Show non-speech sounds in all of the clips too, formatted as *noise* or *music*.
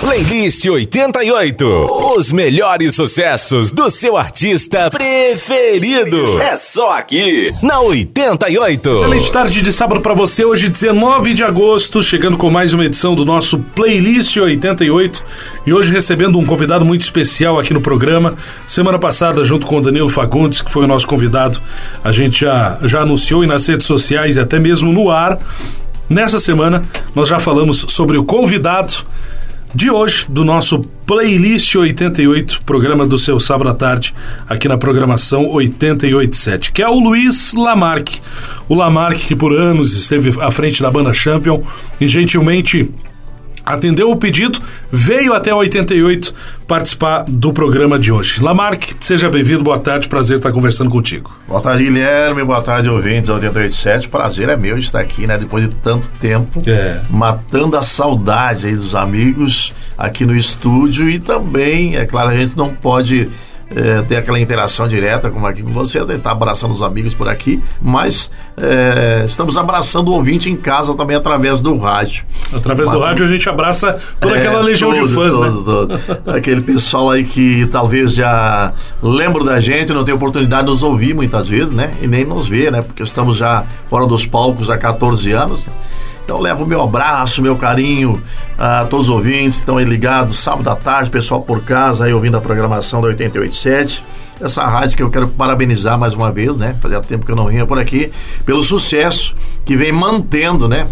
Playlist 88. Os melhores sucessos do seu artista preferido. É só aqui, na 88. Excelente tarde de sábado para você, hoje 19 de agosto, chegando com mais uma edição do nosso Playlist 88. E hoje recebendo um convidado muito especial aqui no programa. Semana passada, junto com o Danilo Fagundes, que foi o nosso convidado, a gente já, já anunciou e nas redes sociais e até mesmo no ar. Nessa semana, nós já falamos sobre o convidado de hoje, do nosso Playlist 88, programa do seu sábado à tarde, aqui na programação 887, que é o Luiz Lamarck. O Lamarck, que por anos esteve à frente da banda Champion e gentilmente atendeu o pedido, veio até 88 participar do programa de hoje. Lamarck, seja bem-vindo, boa tarde, prazer estar conversando contigo. Boa tarde, Guilherme, boa tarde, ouvintes 887. Prazer é meu estar aqui, né, depois de tanto tempo, É. matando a saudade aí dos amigos aqui no estúdio e também, é claro, a gente não pode é, ter aquela interação direta como aqui com você, a gente tá abraçando os amigos por aqui, mas é, estamos abraçando o ouvinte em casa também através do rádio. Através do Matando- rádio a gente abraça toda É, aquela legião de tudo, fãs, né? tudo, tudo. Aquele pessoal aí que talvez já lembra da gente, não tem oportunidade de nos ouvir muitas vezes, né? E nem nos ver, né? Porque estamos já fora dos palcos há 14 anos. Então levo o meu abraço, meu carinho a todos os ouvintes que estão aí ligados, sábado à tarde, pessoal por casa aí ouvindo a programação da 887. Essa rádio que eu quero parabenizar mais uma vez, né? Fazia tempo que eu não vinha por aqui, pelo sucesso que vem mantendo, né?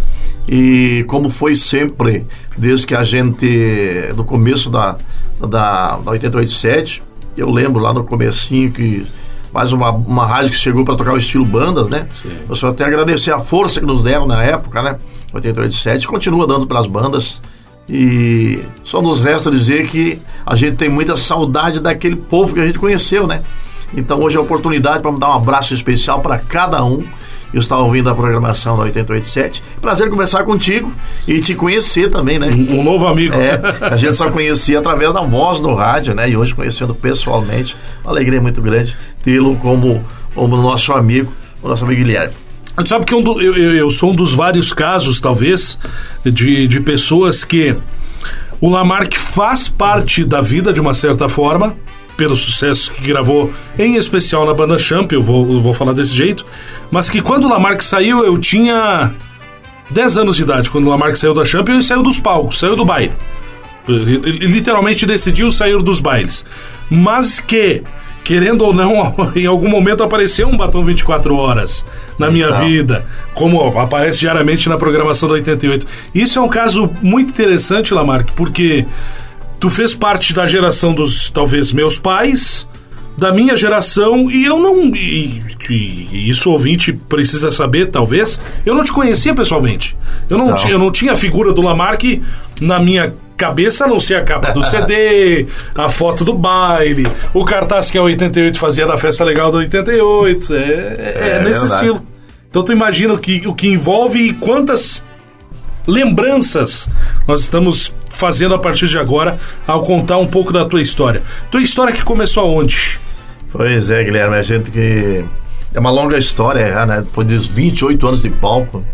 E como foi sempre, desde que a gente, do começo da, da, da 887, eu lembro lá no comecinho que mais uma, uma rádio que chegou para tocar o estilo bandas, né? Eu só tenho a agradecer a força que nos deram na época, né? 887, continua dando para as bandas. E só nos resta dizer que a gente tem muita saudade daquele povo que a gente conheceu, né? Então hoje é a oportunidade para dar um abraço especial para cada um. Eu estava ouvindo a programação da 887. Prazer conversar contigo e te conhecer também, né? Um novo amigo. É, a gente só conhecia através da voz no rádio, né? E hoje conhecendo pessoalmente, uma alegria muito grande tê-lo como, como nosso amigo, o nosso amigo Guilherme. Sabe que eu, eu, eu sou um dos vários casos, talvez, de, de pessoas que o Lamarck faz parte da vida de uma certa forma, pelo sucesso que gravou, em especial na banda Champ, eu vou, eu vou falar desse jeito, mas que quando o Lamarck saiu, eu tinha 10 anos de idade, quando o Lamarck saiu da Champ, ele saiu dos palcos, saiu do baile. Ele, literalmente decidiu sair dos bailes. Mas que, querendo ou não, *laughs* em algum momento apareceu um batom 24 horas na minha Não. vida, como aparece diariamente na programação do 88. Isso é um caso muito interessante, Lamarck, porque tu fez parte da geração dos, talvez, meus pais, da minha geração, e eu não. E, e- isso o ouvinte precisa saber, talvez. Eu não te conhecia pessoalmente. Eu não, Não. tinha, eu não tinha a figura do Lamarck na minha cabeça, a não ser a capa do *laughs* CD, a foto do baile, o cartaz que a 88 fazia da festa legal da 88. É, é, é É nesse verdade. estilo. Então tu imagina o que, o que envolve e quantas lembranças nós estamos fazendo a partir de agora ao contar um pouco da tua história. Tua história que começou aonde? Pois é, Guilherme, a gente que. É uma longa história, já, né? Foi dos 28 anos de palco.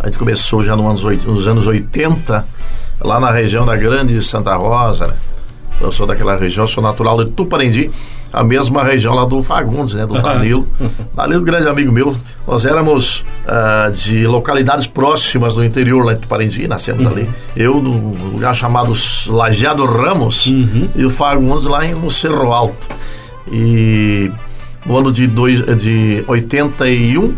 A gente começou já nos anos, nos anos 80, lá na região da Grande Santa Rosa, né? Eu sou daquela região, sou natural de Tuparendi, a mesma região lá do Fagundes, né? Do Danilo. *laughs* Danilo, grande amigo meu. Nós éramos ah, de localidades próximas do interior lá de Tuparendi, nascemos ali. Eu num lugar chamado Lajeado Ramos e o Fagundes lá em, no Cerro Alto. E no ano de, dois, de 81,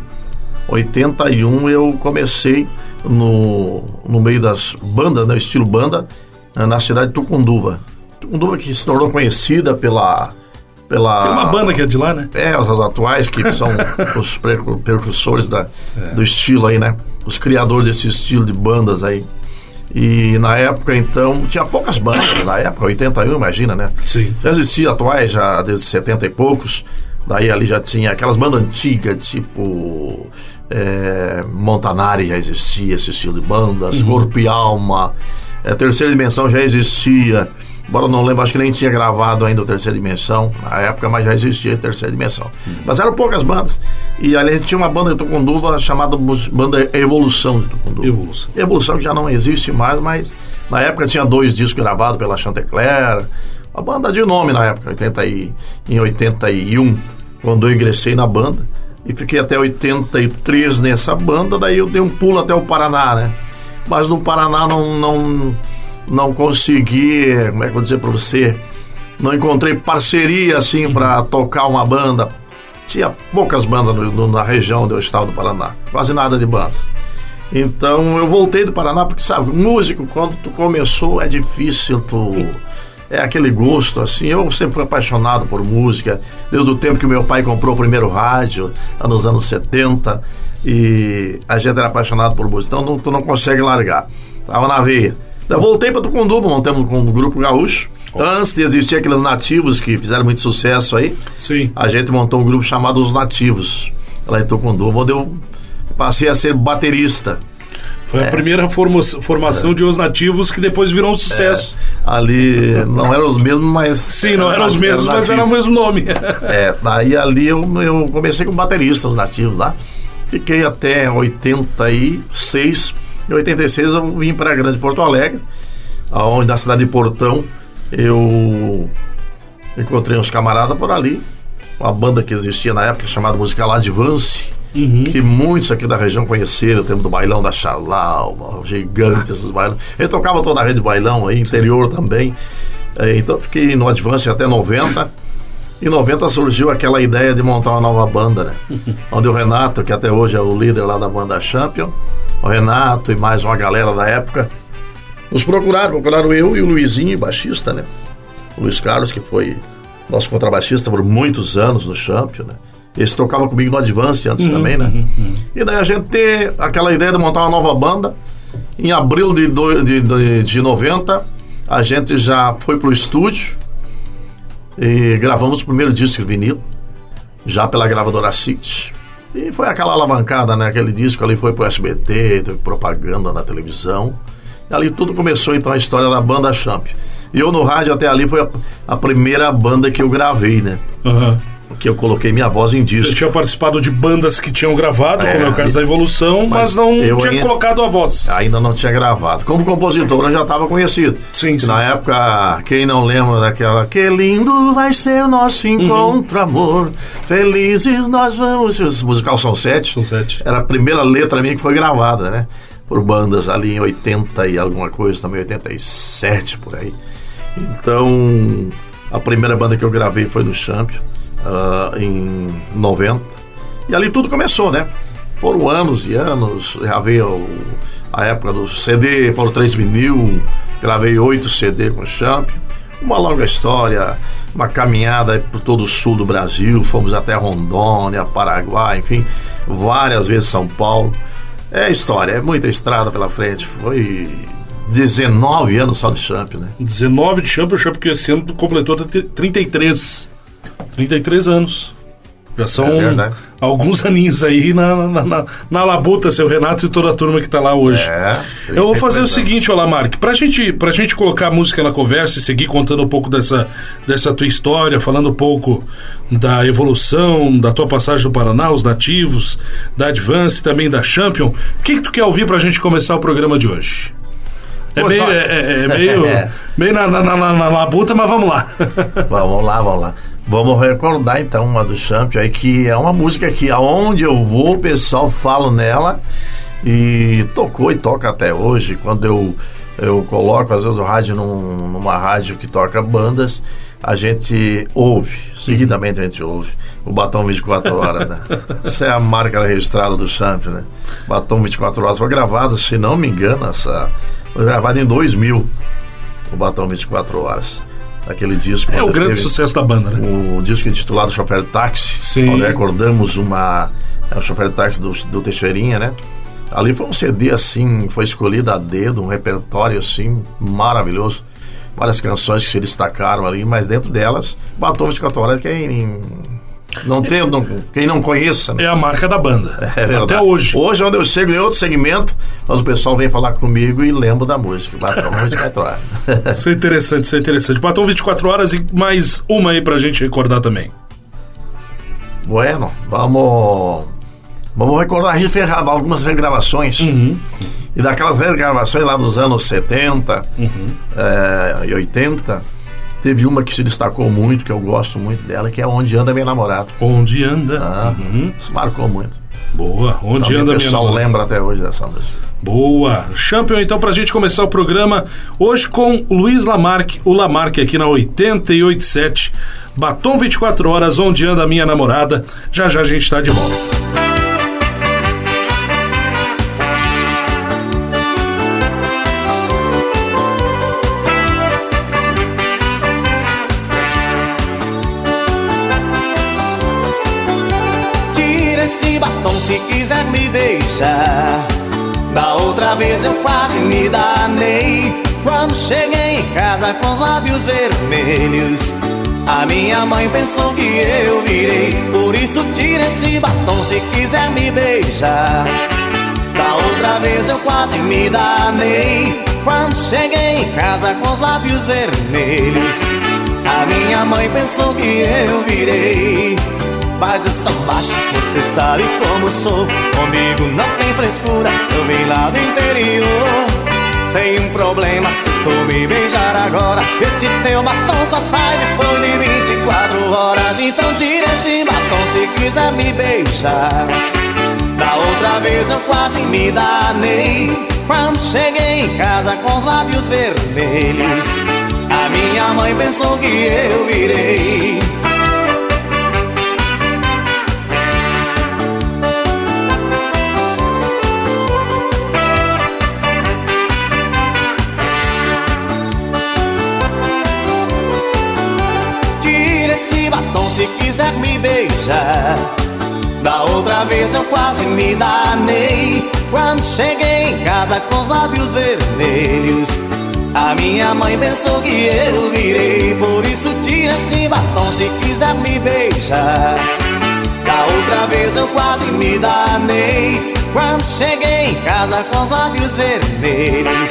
81 eu comecei no, no meio das bandas, né, estilo banda, na cidade de Tucunduva. Tucunduva que se tornou conhecida pela. Pela Tem uma banda que é de lá, né? é, os atuais que são *laughs* os precu- precursores da, do estilo aí, né? Os criadores desse estilo de bandas aí. E na época, então, tinha poucas bandas, na época, 81, imagina, né? Sim. Já existia atuais, já desde 70 e poucos. Daí ali já tinha aquelas bandas antigas, tipo. É, Montanari já existia esse estilo de banda, Corpo e Alma. É, Terceira Dimensão já existia. Embora eu não lembro, acho que nem tinha gravado ainda o Terceira Dimensão na época, mas já existia a Terceira Dimensão. Mas eram poucas bandas. E ali a gente tinha uma banda de Tucunduva chamada Banda Evolução de Tucunduva. Evolução. Evolução que já não existe mais, mas na época tinha dois discos gravados pela Chantecler. Uma banda de nome na época, 80 e, em 81, quando eu ingressei na banda. E fiquei até 83 nessa banda, daí eu dei um pulo até o Paraná, né? Mas no Paraná não, não, não consegui, como é que eu vou dizer pra você, não encontrei parceria assim para tocar uma banda. Tinha poucas bandas no- no- na região onde eu estava do Paraná, quase nada de bandas. Então eu voltei do Paraná porque, sabe, músico, quando tu começou é difícil, tu. É aquele gosto, assim. Eu sempre fui apaixonado por música, desde o tempo que meu pai comprou o primeiro rádio, lá nos anos 70, e a gente era apaixonado por música. Então não- tu não consegue largar. Tava na veia. Eu voltei para Tucunduba, montamos com o Grupo Gaúcho. Antes de existir aqueles nativos que fizeram muito sucesso aí, Sim. a gente montou um grupo chamado Os Nativos, lá em Tucunduba, onde eu passei a ser baterista. Foi É. a primeira formo- formação de Os Nativos que depois virou um sucesso. Ali não eram os mesmos, mas. Sim, não eram os mesmos, mas era o mesmo nome. É, daí ali eu, eu comecei como baterista nos nativos lá. Fiquei até 86. Em 86 eu vim para a Grande Porto Alegre, aonde na cidade de Portão eu encontrei uns camaradas por ali. Uma banda que existia na época chamada Musical Advance. Que muitos aqui da região conheceram, o tempo do bailão da Charlau, gigante, esses bailão. Ele tocava toda a rede de bailão aí, interior também. É, Então eu fiquei no Advance até 90. Em 90 surgiu aquela ideia de montar uma nova banda, né? *laughs* Onde o Renato, que até hoje é o líder lá da banda Champion, o Renato e mais uma galera da época, nos procuraram, procuraram eu e o Luizinho, baixista, né? O Luiz Carlos, que foi nosso contrabaixista por muitos anos no Champion, né? Esse tocava comigo no Advance antes também, né? E daí a gente ter aquela ideia de montar uma nova banda. Em abril de, do, de, de, de 90, a gente já foi pro estúdio e gravamos o primeiro disco de vinil, já pela gravadora City. E foi aquela alavancada, né? Aquele disco ali foi pro SBT, teve propaganda na televisão. E ali tudo começou então a história da banda Champ. E eu no rádio até ali foi a, a primeira banda que eu gravei, né? Aham. Que eu coloquei minha voz em Você disco. tinha participado de bandas que tinham gravado, É, como é o caso da Evolução, mas, mas não tinha ainda- colocado a voz. Ainda não tinha gravado. Como compositor eu já estava conhecido. Sim, sim. Na época, quem não lembra daquela Que lindo vai ser nosso Uhum. encontro, amor Felizes nós vamos musical São Sete São Sete. Era a primeira letra minha que foi gravada, né? Por bandas ali em 80 e alguma coisa Também 87, por aí Então, a primeira banda que eu gravei foi no Champion ah, Em 90 E ali tudo começou, né? Foram anos e anos, gravei o- a época do CD, foram três vinil, gravei oito CD com o Champion. Uma longa história, uma caminhada por todo o sul do Brasil, fomos até Rondônia, Paraguai, enfim, várias vezes São Paulo. É história, é muita estrada pela frente. Foi 19 anos só de Champion, né? 19 de Champion, o Champion ano completou 33. 33 anos. Já são É alguns *laughs* aninhos aí na, na, na, na labuta, seu Renato e toda a turma que tá lá hoje. É. Eu vou fazer o 33 seguinte, Olá Mark, pra gente, pra gente colocar a música na conversa e seguir contando um pouco dessa, dessa tua história, falando um pouco da evolução, da tua passagem do Paraná, os nativos, da Advance, também da Champion. O que, que tu quer ouvir pra gente começar o programa de hoje? É Pô, meio, só- é, é- é meio, *laughs* É. meio na, na, na, na, labuta, mas vamos lá. *laughs* Vamos lá, vamos lá. Vamos recordar então uma do Champion aí, que é uma música que aonde eu vou, o pessoal fala nela e tocou e toca até hoje. Quando eu, eu coloco, às vezes, o rádio num- numa rádio que toca bandas, a gente ouve, seguidamente a gente ouve. O Batom 24 Horas, né? *laughs* Essa é a marca registrada do Champion, né? Batom 24 Horas foi gravado, se não me engano, essa, foi gravado em 2000, o Batom 24 Horas. Aquele disco. É o grande sucesso da banda, né? o disco intitulado Chofer de Táxi, Sim. onde recordamos uma é o chofer de táxi do, do Teixeirinha, né? Ali foi um CD assim, foi escolhido a dedo, um repertório assim maravilhoso. Várias canções que se destacaram ali, mas dentro delas, Batom 24 Horas, que é in- Não tem, não, quem não conheça. É a marca da banda. É verdade. Até hoje. Hoje, onde eu chego em outro segmento, mas o pessoal vem falar comigo e lembra da música. Batom *laughs* 24 horas. Isso é interessante, isso é interessante. Batom 24 horas e mais uma aí pra gente recordar também. Bueno, vamos. Vamos recordar, a gente fez algumas regravações. Uhum. E daquelas regravações lá dos anos 70 Uhum. eh, e 80, teve uma que se destacou muito, que eu gosto muito dela, que é Onde Anda Minha Namorada. Onde anda? Ah, Uhum. Isso marcou muito. Boa. Onde Também anda o minha pessoal namorada? lembra até hoje dessa música. Boa. Champion, então, pra gente começar o programa hoje com o Luiz Lamarque, o Lamarque aqui na 887. Batom 24 horas, onde anda a minha namorada. Já já a gente tá de volta. Outra vez eu quase me danei. Quando cheguei em casa com os lábios vermelhos. A minha mãe pensou que eu virei. Por isso tira esse batom se quiser me beijar. Da outra vez eu quase me danei. Quando cheguei em casa com os lábios vermelhos. A minha mãe pensou que eu virei. Mas eu sou baixo, você sabe como sou. Comigo não tem frescura, eu vim lá do interior. Tem um problema se tu me beijar agora. Esse teu batom só sai depois de 24 horas. Então tira esse batom se quiser me beijar. Da outra vez eu quase me danei. Quando cheguei em casa com os lábios vermelhos. A minha mãe pensou que eu virei. Da outra vez eu quase me danei. Quando cheguei em casa com os lábios vermelhos. A minha mãe pensou que eu virei. Por isso tira esse batom se quiser me beijar. Da outra vez eu quase me danei. Quando cheguei em casa com os lábios vermelhos.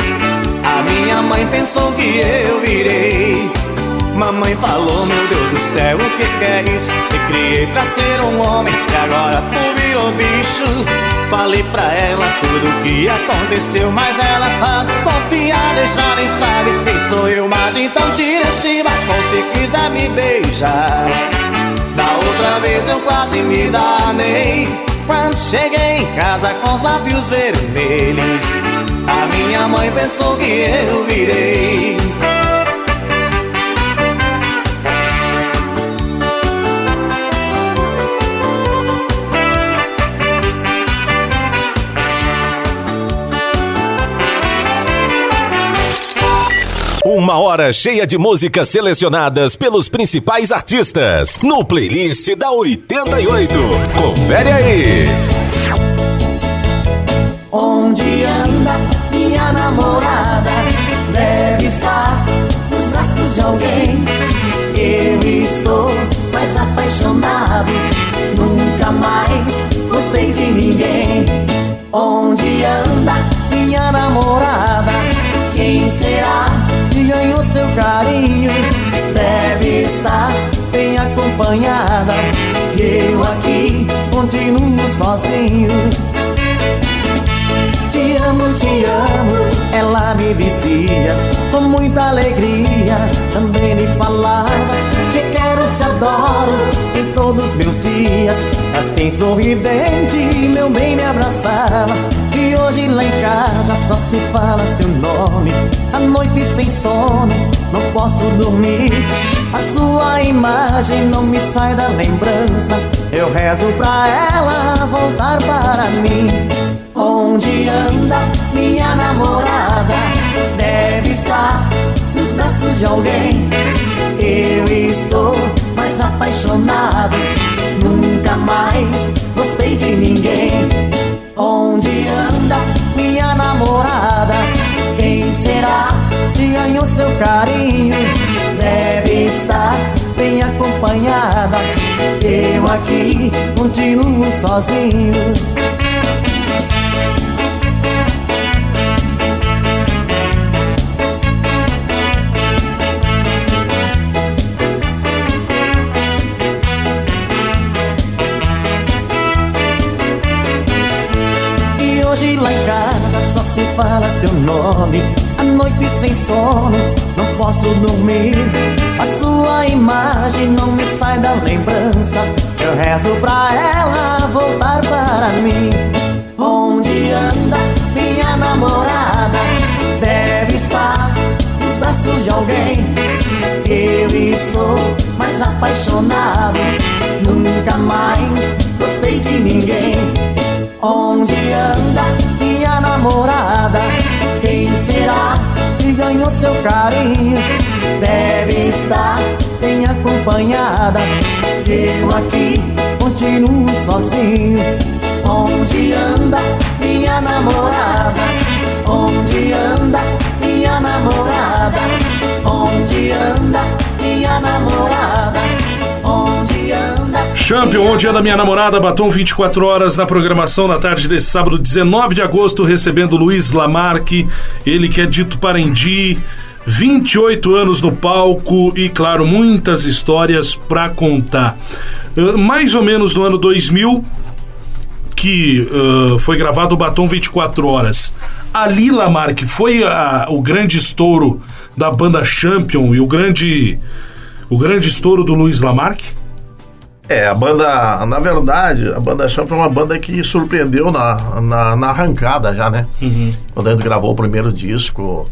A minha mãe pensou que eu virei. Mamãe falou, meu Deus do céu, o que, que é isso? Me criei pra ser um homem e agora tu virou bicho. Falei pra ela tudo o que aconteceu, mas ela tá desconfiada e já nem sabe quem sou eu. Mas então tira esse batom se quiser me beijar. Da outra vez eu quase me danei. Quando cheguei em casa com os lábios vermelhos, a minha mãe pensou que eu virei. Uma hora cheia de músicas selecionadas pelos principais artistas no playlist da 88. Confere aí. Onde anda minha namorada? Deve estar nos braços de alguém. Eu estou mais apaixonado. Nunca mais gostei de ninguém. Onde anda minha namorada? Quem será Estar bem acompanhada. Eu aqui continuo sozinho. Te amo, te amo, ela me dizia com muita alegria. Também me falava: Te quero, te adoro em todos meus dias. Assim sorridente, meu bem me abraçava. Só se fala seu nome. A noite sem sono, não posso dormir. A sua imagem não me sai da lembrança. Eu rezo pra ela voltar para mim. Onde anda minha namorada? Deve estar nos braços de alguém. Eu estou mais apaixonado. Nunca mais gostei de ninguém. Onde anda namorada? Quem será que ganhou seu carinho? Deve estar bem acompanhada. Eu aqui continuo sozinho. Seu nome. A noite sem sono, não posso dormir. A sua imagem não me sai da lembrança. Eu rezo pra ela voltar para mim. Onde anda minha namorada? Deve estar nos braços de alguém. Eu estou mais apaixonado. Nunca mais gostei de ninguém. Onde anda minha namorada? Será que ganhou seu carinho? Deve estar bem acompanhada. Eu aqui continuo sozinho. Onde anda minha namorada? Onde anda minha namorada? Onde anda minha namorada? Champion, onde anda minha namorada, Batom 24 horas na programação na tarde desse sábado, 19 de agosto, recebendo Luiz Lamarque, ele que é dito Parendi, 28 anos no palco e, claro, muitas histórias pra contar. Uh, mais ou menos no ano 2000, que uh, foi gravado o Batom 24 Horas. Ali, Lamarque, foi a- o grande estouro da banda Champion e o grande, o grande estouro do Luiz Lamarque? É, a banda, na verdade, a banda Champ é uma banda que surpreendeu na, na, na arrancada já, né? Quando a gente gravou o primeiro disco,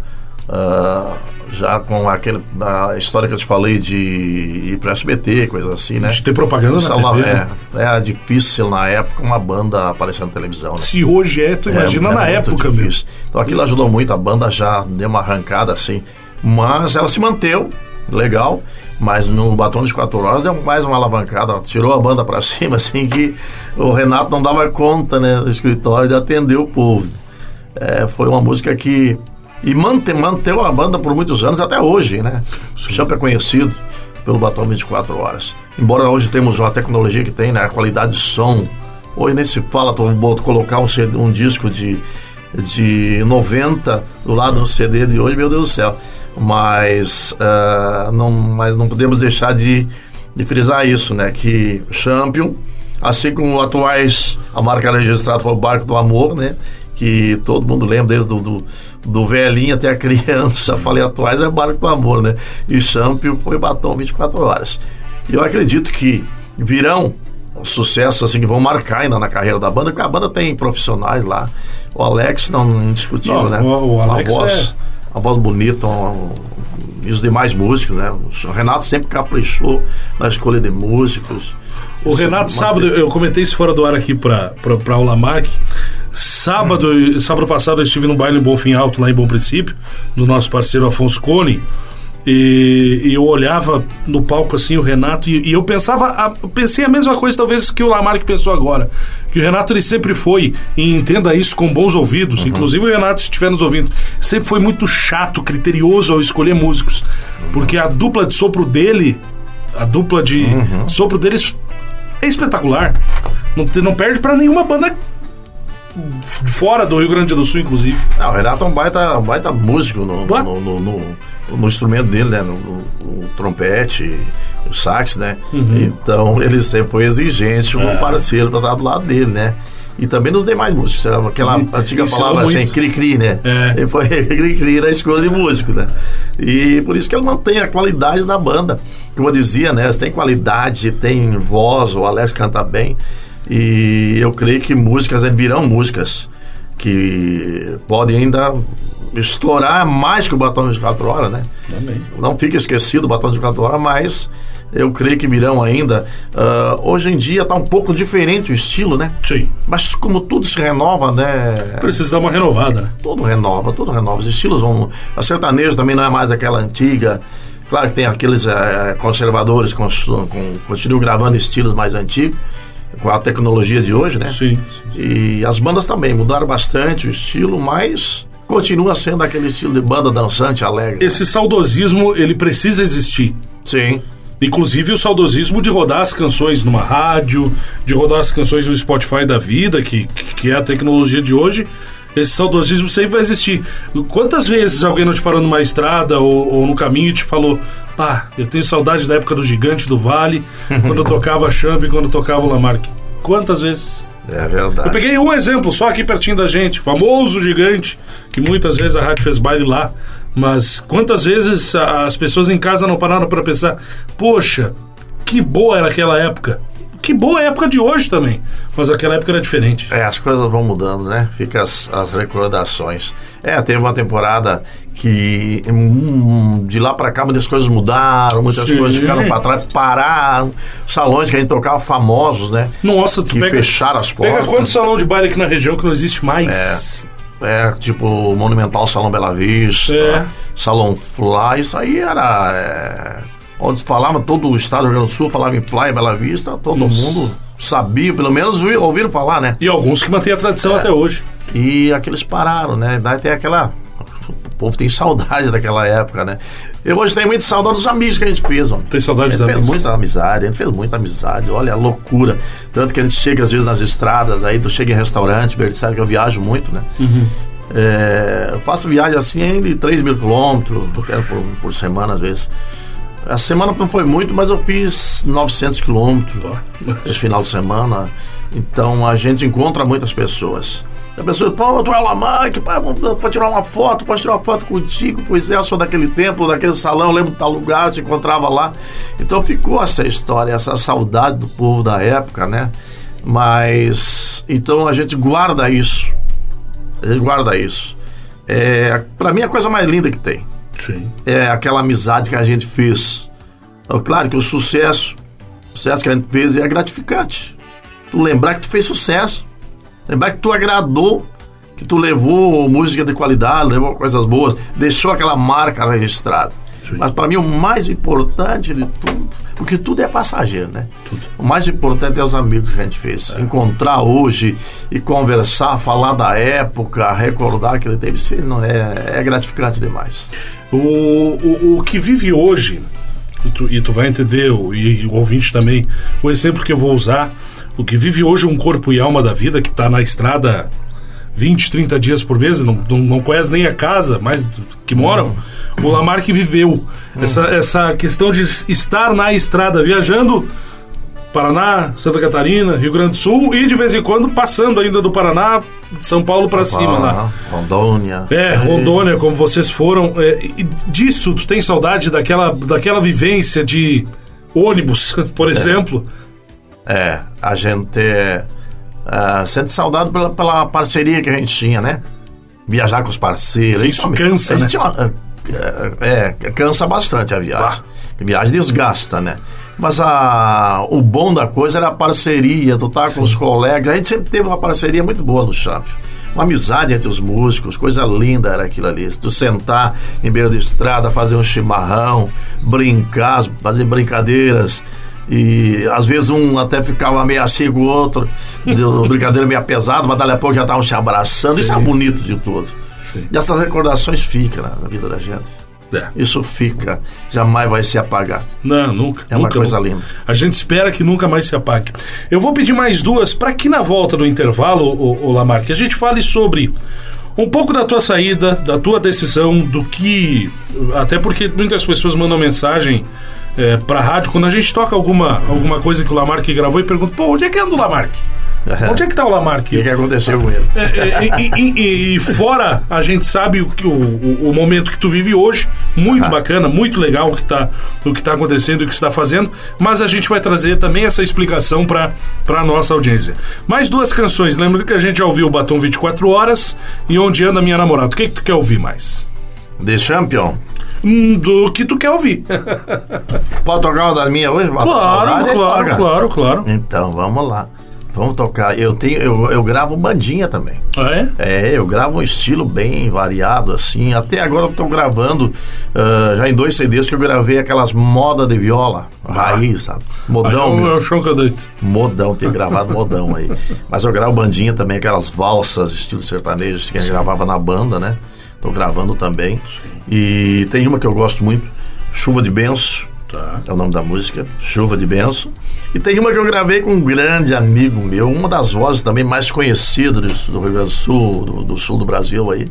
ah, já com aquele, a história que eu te falei de ir pro SBT, coisa assim, né? De ter propaganda na Sei TV, é, né? era difícil na época uma banda aparecer na televisão, né? Se hoje é, tu imagina É, na é época, difícil. Então aquilo ajudou muito, a banda já deu uma arrancada assim, mas ela se manteve legal, mas no Batom de 4 Horas deu mais uma alavancada, tirou a banda pra *laughs* cima, assim que o Renato não dava conta, né, no escritório de atender o povo. É, foi uma música que e mante, manteve a banda por muitos anos até hoje, né? O Champ é conhecido pelo Batom 24 Horas. Embora hoje temos uma tecnologia que tem, né? A qualidade de som. Hoje nem se fala, tu boto- colocar um, um disco de, de 90 do lado do CD de hoje, meu Deus do céu. Mas, ah, não, mas não podemos deixar de, de frisar isso, né? Que Champion, assim como atuais, a marca registrada foi o Barco do Amor, né? Que todo mundo lembra, desde do, do, do velhinho até a *laughs* criança, falei atuais, é Barco do Amor, né? E Champion foi Batom 24 Horas. E eu acredito que virão sucessos assim que vão marcar ainda na carreira da banda, porque a banda tem profissionais lá. O Alex, não indiscutível, Não, né? o- o Alex a voz, é- a voz bonita, um- e os demais músicos, né? O Renato sempre caprichou na escolha de músicos. O Isso Renato, sábado, eu comentei isso fora do ar aqui pra o Lamarck. Sábado, sábado passado eu estive no baile Bonfim Alto, lá em Bom Princípio, do nosso parceiro Afonso Cone. E, e eu olhava no palco assim o Renato e, e eu pensava, a- eu pensei a mesma coisa talvez que o Lamarck pensou agora, que o Renato ele sempre foi e entenda isso com bons ouvidos, inclusive o Renato se estiver nos ouvindo, sempre foi muito chato, criterioso ao escolher músicos, porque a dupla de sopro dele, a dupla de sopro deles é espetacular. Não, não perde pra nenhuma banda fora do Rio Grande do Sul, inclusive. Ah, o Renato é um baita, um baita músico no, no, no, no- no instrumento dele, né? No, no- no trompete, o sax, né? Uhum. Então ele sempre foi exigente É. com o parceiro para estar do lado dele, né? E também nos demais músicos. Aquela antiga isso palavra é assim, muito. cri-cri, né? É. Ele foi *laughs* cri-cri na escolha de músico, né? E por isso que ele mantém a qualidade da banda. Como eu dizia, né? Tem qualidade, tem voz, o Alex canta bem. E eu creio que músicas né, virão músicas que podem ainda estourar mais que o Batom de 24 Horas, né? Também. Não fica esquecido o Batom de 24 Horas, mas eu creio que virão ainda. Ah, hoje em dia está um pouco diferente o estilo, né? Sim. Mas como tudo se renova, né? Precisa dar uma renovada, né? Tudo renova, tudo renova. Os estilos vão. A sertanejo também não é mais aquela antiga. Claro que tem aqueles eh, conservadores que cons- com- continuam gravando estilos mais antigos, com a tecnologia de hoje, né? Sim. E as bandas também mudaram bastante o estilo, mas continua sendo aquele estilo de banda dançante, alegre. Esse saudosismo, ele precisa existir. Sim. Inclusive o saudosismo de rodar as canções numa rádio, de rodar as canções no Spotify da vida, que, que é a tecnologia de hoje. Esse saudosismo sempre vai existir. Quantas vezes alguém não te parou numa estrada ou, ou no caminho e te falou: pá, eu tenho saudade da época do Gigante do Vale, *laughs* quando tocava Champ, quando tocava o Lamarck? Quantas vezes? É verdade. Eu peguei um exemplo só aqui pertinho da gente, famoso gigante, que muitas vezes a rádio fez baile lá. Mas quantas vezes as pessoas em casa não pararam para pensar: poxa, que boa era aquela época. Que boa época de hoje também. Mas aquela época era diferente. É, as coisas vão mudando, né? Fica as, as recordações. É, teve uma temporada que hum, de lá para cá muitas coisas mudaram, muitas Sim. coisas ficaram para trás, pararam. Salões que a gente tocava famosos, né? Nossa, tu que pega, fecharam as pega portas. quanto salão de baile aqui na região que não existe mais? É, tipo o Monumental Salão Bela Vista, É. Salão Fly, isso aí era. é, onde falava, todo o estado do Rio Grande do Sul falava em Fly, Bela Vista, todo mundo sabia, pelo menos ouvi- ouviram falar, né? E alguns que mantêm a tradição até hoje. E aqueles pararam, né? Daí tem aquela. O povo tem saudade *laughs* daquela época, né? Eu hoje tenho muita saudade dos amigos que a gente fez, homem. Tem saudade A dos gente fez amigos. muita amizade, a gente fez muita amizade, olha a loucura. Tanto que a gente chega às vezes nas estradas, aí tu chega em restaurante, sabe que eu viajo muito, né? Uhum. É, eu faço viagem assim de 3 mil quilômetros por, por semana, às vezes. A semana não foi muito, mas eu fiz 900 quilômetros esse final de semana. Então a gente encontra muitas pessoas. A pessoa, pô, tu é o Lamarck, pode tirar uma foto, pode tirar uma foto contigo. Pois é, eu sou daquele tempo, daquele salão, eu lembro de tal lugar, te encontrava lá. Então ficou essa história, essa saudade do povo da época, né? Mas, então a gente guarda isso. A gente guarda isso. É, para mim, é a coisa mais linda que tem Sim. é aquela amizade que a gente fez. É claro que o sucesso, o sucesso que a gente fez é gratificante. Tu lembrar que tu fez sucesso, lembrar que tu agradou, que tu levou música de qualidade, levou coisas boas, deixou aquela marca registrada. Mas para mim o mais importante de tudo, porque tudo é passageiro, né? O mais importante é os amigos que a gente fez. Encontrar hoje e conversar, falar da época, recordar que ele teve, isso não é, é gratificante demais. O, o, o que vive hoje, e tu, e tu vai entender, o- e o ouvinte também, o exemplo que eu vou usar, o que vive hoje um corpo e alma da vida que está na estrada 20, 30 dias por mês, não, não, não conhece nem a casa, mas que moram, o Lamarck viveu. Essa, essa questão de estar na estrada, viajando Paraná, Santa Catarina, Rio Grande do Sul e de vez em quando passando ainda do Paraná, de São Paulo para cima lá. Ah, Rondônia. É, Rondônia, como vocês foram. é, e disso, tu tem saudade daquela, daquela vivência de ônibus, *laughs* por exemplo? É, a gente ah, sente saudade pela, pela parceria que a gente tinha, né? Viajar com os parceiros. Isso Isso cansa, né? uma- é, é, cansa bastante a viagem. Tá. A viagem desgasta, né? Mas a, o bom da coisa era a parceria, tu tá com os colegas. A gente sempre teve uma parceria muito boa no Champions. Uma amizade entre os músicos, coisa linda era aquilo ali. Se tu sentar em beira de estrada, fazer um chimarrão, brincar, fazer brincadeiras. E às vezes um até ficava meio assim com o outro, deu brincadeira meio pesada, mas dali a pouco já estavam se abraçando. Isso é Sim. bonito de tudo. Sim. E essas recordações ficam na, vida da gente. É. Isso fica, jamais vai se apagar. Não, nunca. É uma nunca, coisa nunca. linda. A gente espera que nunca mais se apague. Eu vou pedir mais duas para que na volta do intervalo, o, o Lamar, que a gente fale sobre um pouco da tua saída, da tua decisão, do que. Até porque muitas pessoas mandam mensagem é, pra rádio quando a gente toca alguma, alguma coisa que o Lamarck gravou e pergunta: pô, onde é que anda o Lamarck? *laughs* Onde é que tá o O Lamarck? que, que aconteceu com ele? É, é, e, e- e- fora, a gente sabe o, o, o- o momento que tu vive hoje, muito bacana, muito legal o que está o que tá acontecendo e o que está fazendo, mas a gente vai trazer também essa explicação para a nossa audiência. Mais duas canções, lembra que a gente já ouviu o Batom 24 Horas e Onde Anda Minha Namorada. O que, que tu quer ouvir mais? The Champion. Do que tu quer ouvir. *laughs* Pode tocar uma das minhas hoje? A claro, claro, claro, claro. Então, vamos lá. Vamos tocar. Eu tenho, eu, eu gravo bandinha também. Ah, é? É, eu gravo um estilo bem variado, assim. Até agora eu tô gravando, ah, já em dois CDs que eu gravei aquelas moda de viola, raiz, sabe? Aí Modão, o- é o chão que eu deito. Modão, tenho gravado *laughs* modão aí. Mas eu gravo bandinha também, aquelas valsas, estilo sertanejo, que a gente gravava na banda, né? Tô gravando também. E tem uma que eu gosto muito, Chuva de Benço. Tá. É o nome da música, Chuva de Benção. E tem uma que eu gravei com um grande amigo meu, uma das vozes também mais conhecidas do Rio Grande do Sul, do, do sul do Brasil aí.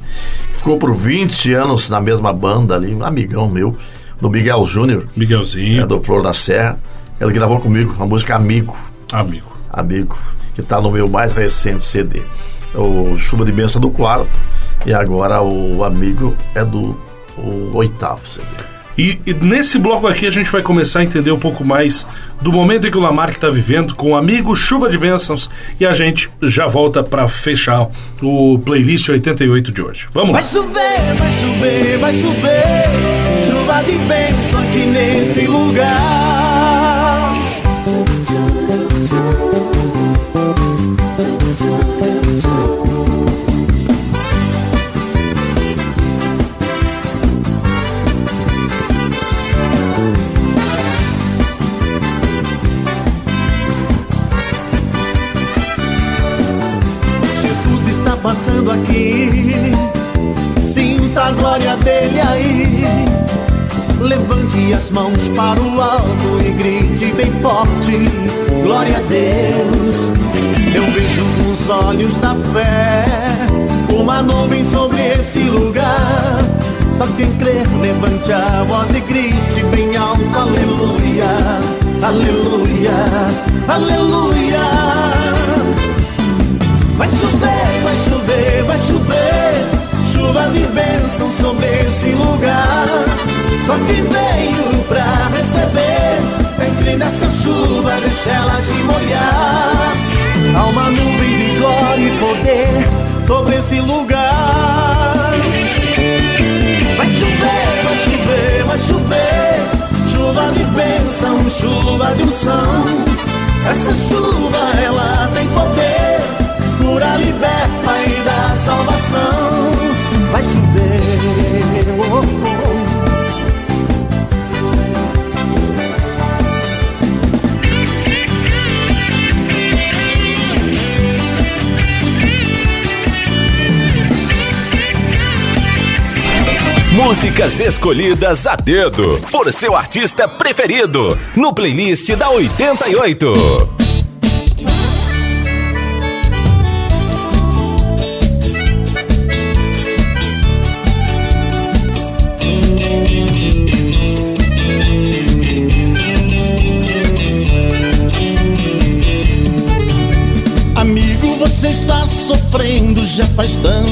Ficou por 20 anos na mesma banda ali, um amigão meu, do Miguel Júnior, Miguelzinho, é, do Flor da Serra. Ele gravou comigo a música Amigo, amigo. Amigo, que está no meu mais recente CD. O Chuva de Benção do quarto e agora o Amigo é do o oitavo CD. E, e nesse bloco aqui a gente vai começar a entender um pouco mais do momento em que o Lamarck está vivendo com o amigo Chuva de Bênçãos e a gente já volta para fechar o playlist 88 de hoje. Vamos lá. Vai chover, vai chover, vai chover. Chuva de bênção aqui nesse lugar. Passando aqui. Sinta a glória dele aí. Levante as mãos para o alto e grite bem forte: Glória a Deus. Eu vejo nos olhos da fé uma nuvem sobre esse lugar. Só quem crer, levante a voz e grite bem alto: Aleluia, Aleluia, Aleluia. Vai chover, vai chover, vai chover. Chuva de bênção sobre esse lugar. Só quem veio pra receber. Entre nessa chuva, deixa ela te molhar. Há uma nuvem de glória e poder Sobre esse lugar. Vai chover, vai chover, vai chover. Chuva de bênção, chuva de unção. Essa chuva, ela tem poder cura, liberta e dá salvação. Vai chover, oh, oh. Músicas escolhidas a dedo por seu artista preferido no playlist da 88.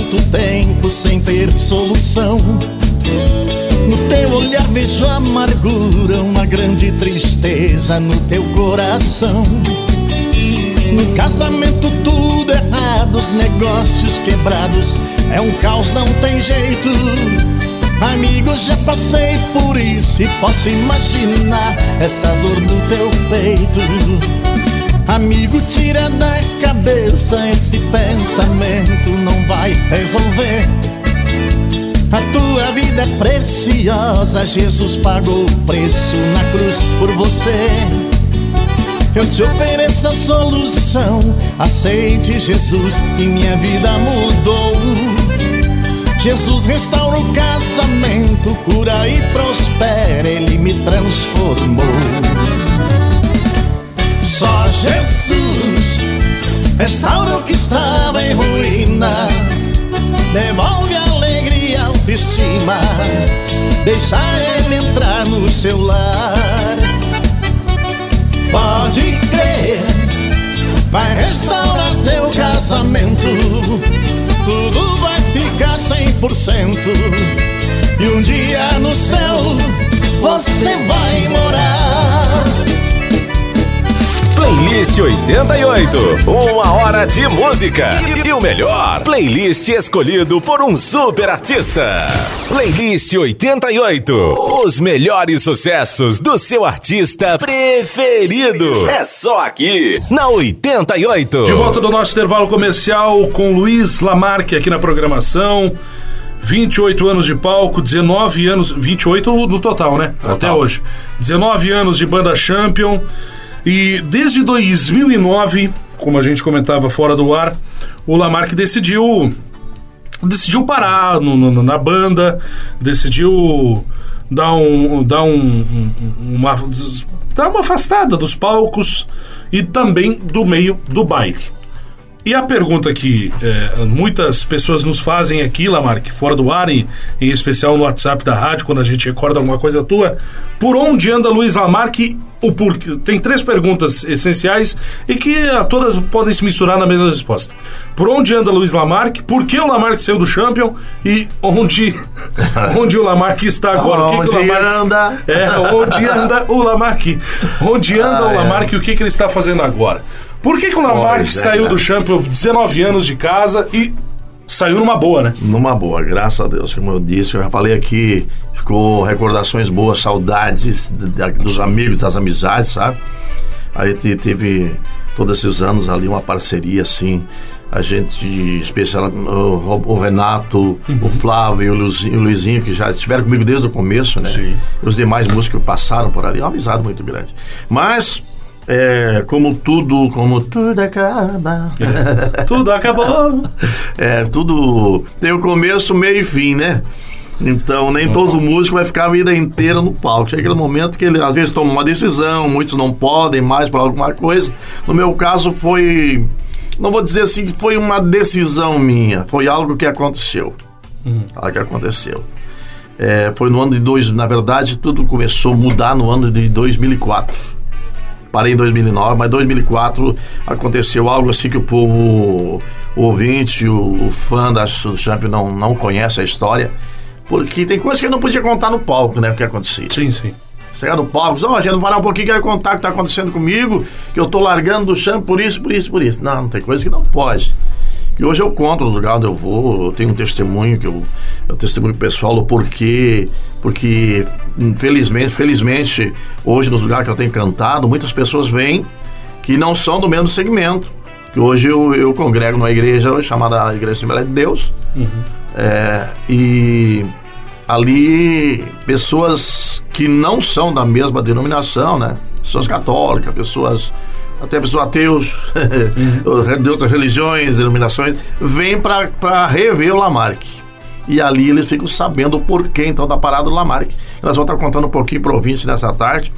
Tanto tempo sem ter solução. No teu olhar vejo amargura, uma grande tristeza no teu coração. No casamento tudo errado, os negócios quebrados, é um caos, não tem jeito. Amigo, já passei por isso e posso imaginar essa dor no teu peito. Amigo, tira da cabeça esse pensamento, não vai resolver. A tua vida é preciosa, Jesus pagou o preço na cruz por você. Eu te ofereço a solução, aceite Jesus e minha vida mudou. Jesus restaura o casamento, cura e prospera, Ele me transformou. Só Jesus restaura o que estava em ruína, devolve a alegria e autoestima, deixa Ele entrar no seu lar. Pode crer, vai restaurar teu casamento, tudo vai ficar 100%. E um dia no céu você vai morar. Playlist 88. Uma hora de música. E, e o melhor, playlist escolhido por um super artista. Playlist 88. Os melhores sucessos do seu artista preferido. É só aqui, na 88. De volta do nosso intervalo comercial com Luiz Lamarque aqui na programação. 28 anos de palco, 19 anos. 28 no total, né? Até hoje. 19 anos de banda Champion. E desde 2009, como a gente comentava fora do ar, o Lamarck decidiu decidiu parar no, no, na banda, decidiu dar um, dar um, um, uma dar uma afastada dos palcos e também do meio do baile. E a pergunta que é, muitas pessoas nos fazem aqui, Lamarck, fora do ar, e em especial no WhatsApp da rádio, quando a gente recorda alguma coisa tua, por onde anda Luiz Lamarck? O porquê? Tem três perguntas essenciais e que a, todas podem se misturar na mesma resposta. Por onde anda Luiz Lamarck? Por que o Lamarck saiu do Champion? E onde, *laughs* onde o Lamarck está agora? onde o que que o Lamarck, anda? É, onde anda o Lamarck? Onde anda Ah, o é. Lamarck e o que, que ele está fazendo agora? Por que, que o Pois é, saiu cara. do Champion 19 anos de casa e saiu numa boa, né? Numa boa, graças a Deus. Como eu disse, eu já falei aqui, ficou recordações boas, saudades de- de- dos amigos, das amizades, sabe? Aí te- teve todos esses anos ali uma parceria, assim. A gente, especial, o, o Renato, o Flávio e o Luizinho, o Luizinho, que já estiveram comigo desde o começo, né? Sim. Os demais músicos que passaram por ali, é uma amizade muito grande. Mas, é, como tudo, como tudo acaba. Tudo acabou. *laughs* É, tudo tem o começo, meio e fim, né? Então, nem todos os músicos vai ficar a vida inteira no palco. Chega aquele momento que ele às vezes toma uma decisão, muitos não podem mais por alguma coisa. No meu caso foi, não vou dizer assim que foi uma decisão minha, foi algo que aconteceu. Algo que aconteceu. É, foi no ano de dois, na verdade, tudo começou a mudar no ano de 2004 parei em 2009, mas 2004 aconteceu algo assim que o povo, o ouvinte, o, o fã da do Champion não, não conhece a história, porque tem coisas que eu não podia contar no palco, né, o que acontecia. Sim, sim. Chegar no palco, ó, oh, gente, parar um pouquinho, quero contar o que está acontecendo comigo, que eu tô largando do Champion por isso, por isso, por isso. Não, não tem coisa que não pode. E hoje eu conto no lugar onde eu vou, eu tenho um testemunho que eu, eu testemunho pessoal do porquê, porque infelizmente, felizmente, hoje nos lugares que eu tenho cantado, muitas pessoas vêm que não são do mesmo segmento. Que hoje eu, eu congrego numa igreja chamada Igreja Assembleia de Deus. É, e ali pessoas que não são da mesma denominação, né? Pessoas católicas, pessoas até pessoas ateus, *laughs* de outras religiões, denominações, vêm para rever o Lamarck. E ali eles ficam sabendo o porquê, então, da parada do Lamarck. Nós vamos estar contando um pouquinho para o ouvinte nessa tarde,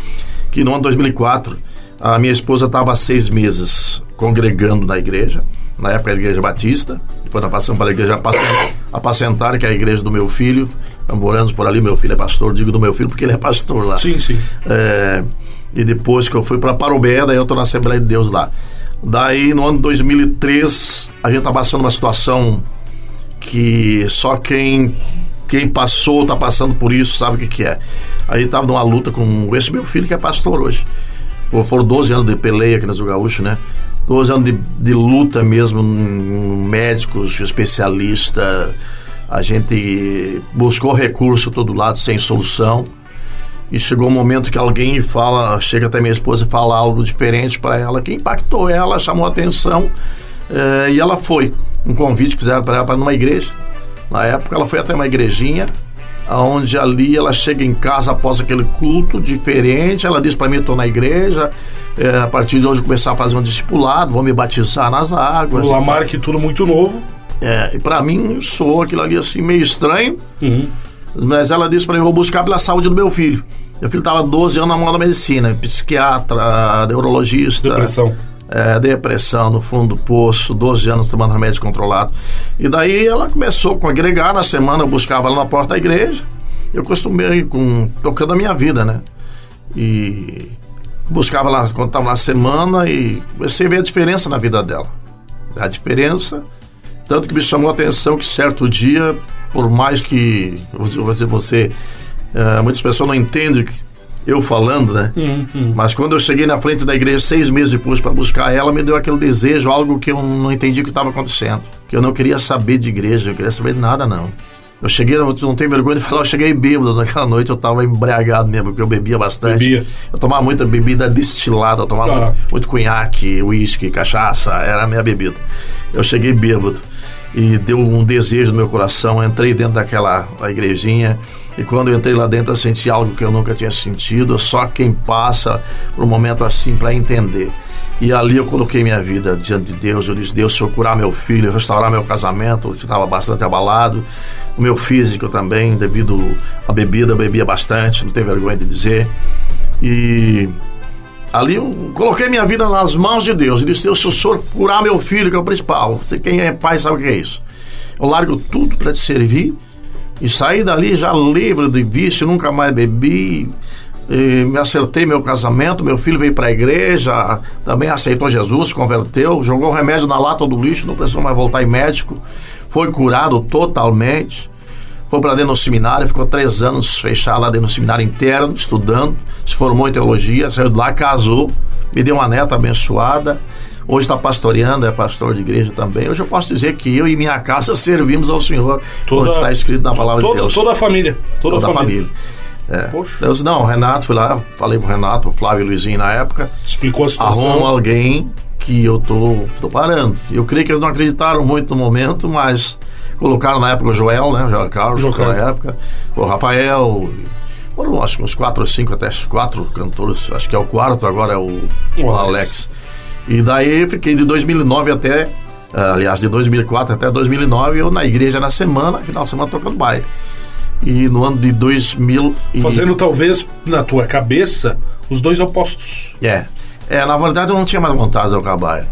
que no ano 2004, a minha esposa estava há seis meses congregando na igreja, na época a igreja batista, depois nós passamos para a igreja apacentar, que é a igreja do meu filho, moramos por ali, meu filho é pastor, digo do meu filho porque ele é pastor lá. Sim, sim. É, e depois que eu fui para Parobé, daí eu estou na Assembleia de Deus lá. Daí no ano 2003, a gente está passando uma situação que só quem quem passou, está passando por isso, sabe o que, que é. Aí estava numa luta com esse meu filho que é pastor hoje. Pô, foram 12 anos de peleia aqui na Zul Gaúcho, né? 12 anos de, de luta mesmo, médicos, especialista. A gente buscou recurso todo lado sem solução. E chegou um momento que alguém fala, chega até minha esposa e fala algo diferente para ela, que impactou ela, chamou a atenção. eh, e ela foi. Um convite que fizeram para ela para numa igreja. Na época ela foi até uma igrejinha, onde ali ela chega em casa após aquele culto diferente. Ela diz para mim: estou na igreja, eh, a partir de hoje começar a fazer um discipulado, vou me batizar nas águas. O Lamarck, tudo muito novo. É, e para mim soou aquilo ali assim meio estranho. Uhum. Mas ela disse para mim: vou buscar pela saúde do meu filho. Meu filho estava 12 anos na mão da medicina, psiquiatra, neurologista. Depressão. É, depressão no fundo do poço, 12 anos tomando remédio controlado. E daí ela começou a congregar na semana, eu buscava ela na porta da igreja. Eu costumei com tocando a minha vida, né? E buscava lá quando estava na semana e comecei a ver a diferença na vida dela. A diferença, tanto que me chamou a atenção que certo dia, por mais que você, você é, muitas pessoas não entendem eu falando, né? Uhum. Mas quando eu cheguei na frente da igreja seis meses depois para buscar ela, me deu aquele desejo, algo que eu não entendi o que estava acontecendo. Que eu não queria saber de igreja, eu queria saber de nada, não. Eu cheguei, não tenho vergonha de falar, eu cheguei bêbado naquela noite, eu estava embriagado mesmo, porque eu bebia bastante. Bebia. Eu tomava muita bebida destilada, eu tomava muito, muito cunhaque, uísque, cachaça, era a minha bebida. Eu cheguei bêbado e deu um desejo no meu coração, entrei dentro daquela igrejinha e quando eu entrei lá dentro eu senti algo que eu nunca tinha sentido, só quem passa por um momento assim para entender. E ali eu coloquei minha vida diante de Deus. Eu disse: Deus, se eu curar meu filho, restaurar meu casamento, que estava bastante abalado, o meu físico também, devido à bebida, eu bebia bastante, não tenho vergonha de dizer. E ali eu coloquei minha vida nas mãos de Deus. E disse: Deus, se o senhor curar meu filho, que é o principal, você quem é pai sabe o que é isso. Eu largo tudo para te servir e saí dali já livre de vício, nunca mais bebi. Me acertei meu casamento, meu filho veio para a igreja, também aceitou Jesus, converteu, jogou remédio na lata do lixo, não precisou mais voltar em médico, foi curado totalmente. Foi para dentro do seminário, ficou três anos fechado lá dentro do seminário interno, estudando, se formou em teologia, saiu de lá, casou, me deu uma neta abençoada. Hoje está pastoreando, é pastor de igreja também. Hoje eu posso dizer que eu e minha casa *laughs* servimos ao Senhor, toda, como está escrito na palavra toda, de Deus. Toda a família. Toda, toda a família. família. É. Poxa. Deus, não, Renato, fui lá, falei pro Renato, pro Flávio e Luizinho na época. Explicou a situação. Arruma alguém que eu tô, tô parando. Eu creio que eles não acreditaram muito no momento, mas colocaram na época o Joel, né? O Joel Carlos, Joel. na época, o Rafael. Foram acho uns quatro ou cinco, até quatro cantores. Acho que é o quarto, agora é o, o Alex. E daí fiquei de 2009 até, uh, aliás, de 2004 até 2009, eu na igreja na semana, final de semana tocando baile. E no ano de 2000. E... Fazendo talvez na tua cabeça os dois opostos. É. É, na verdade eu não tinha mais vontade de tocar baile.